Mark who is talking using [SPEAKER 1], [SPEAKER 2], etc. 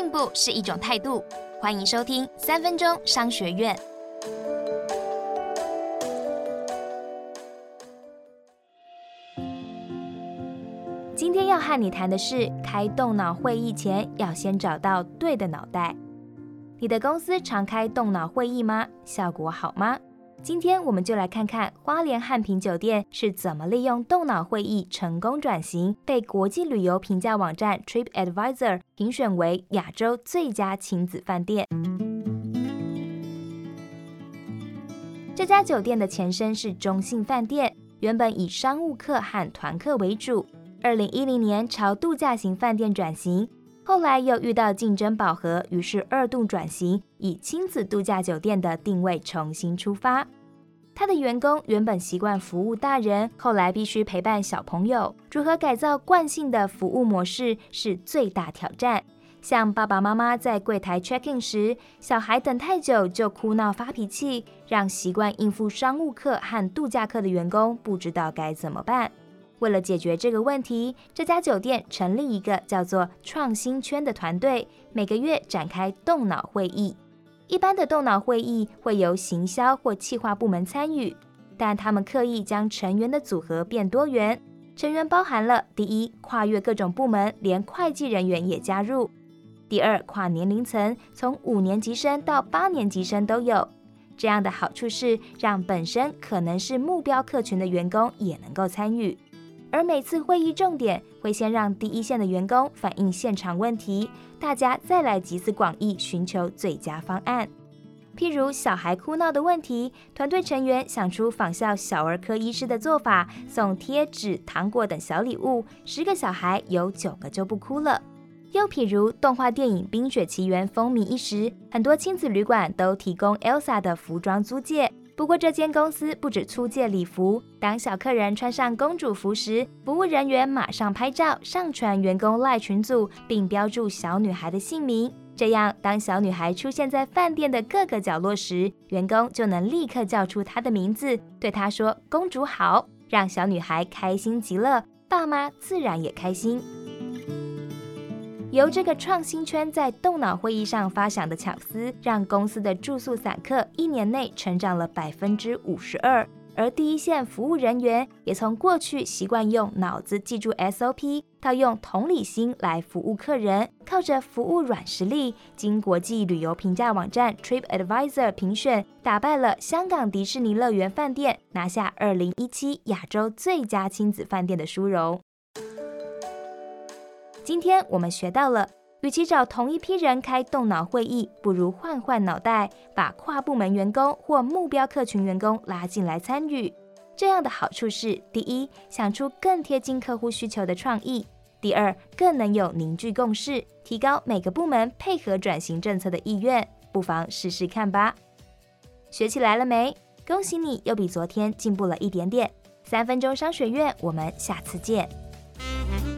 [SPEAKER 1] 进步是一种态度。欢迎收听三分钟商学院。今天要和你谈的是，开动脑会议前要先找到对的脑袋。你的公司常开动脑会议吗？效果好吗？今天我们就来看看花莲汉品酒店是怎么利用动脑会议成功转型，被国际旅游评价网站 Trip Advisor 评选为亚洲最佳亲子饭店。这家酒店的前身是中信饭店，原本以商务客和团客为主，二零一零年朝度假型饭店转型。后来又遇到竞争饱和，于是二度转型，以亲子度假酒店的定位重新出发。他的员工原本习惯服务大人，后来必须陪伴小朋友，如何改造惯性的服务模式是最大挑战。像爸爸妈妈在柜台 check in 时，小孩等太久就哭闹发脾气，让习惯应付商务客和度假客的员工不知道该怎么办。为了解决这个问题，这家酒店成立一个叫做“创新圈”的团队，每个月展开动脑会议。一般的动脑会议会由行销或企划部门参与，但他们刻意将成员的组合变多元，成员包含了：第一，跨越各种部门，连会计人员也加入；第二，跨年龄层，从五年级生到八年级生都有。这样的好处是，让本身可能是目标客群的员工也能够参与。而每次会议重点会先让第一线的员工反映现场问题，大家再来集思广益，寻求最佳方案。譬如小孩哭闹的问题，团队成员想出仿效小儿科医师的做法，送贴纸、糖果等小礼物，十个小孩有九个就不哭了。又譬如动画电影《冰雪奇缘》风靡一时，很多亲子旅馆都提供 Elsa 的服装租借。不过，这间公司不止出借礼服，当小客人穿上公主服时，服务人员马上拍照上传员工赖群组，并标注小女孩的姓名。这样，当小女孩出现在饭店的各个角落时，员工就能立刻叫出她的名字，对她说“公主好”，让小女孩开心极了，爸妈自然也开心。由这个创新圈在动脑会议上发想的巧思，让公司的住宿散客一年内成长了百分之五十二，而第一线服务人员也从过去习惯用脑子记住 SOP，到用同理心来服务客人，靠着服务软实力，经国际旅游评价网站 Trip Advisor 评选，打败了香港迪士尼乐园饭店，拿下二零一七亚洲最佳亲子饭店的殊荣。今天我们学到了，与其找同一批人开动脑会议，不如换换脑袋，把跨部门员工或目标客群员工拉进来参与。这样的好处是：第一，想出更贴近客户需求的创意；第二，更能有凝聚共识，提高每个部门配合转型政策的意愿。不妨试试看吧。学起来了没？恭喜你，又比昨天进步了一点点。三分钟商学院，我们下次见。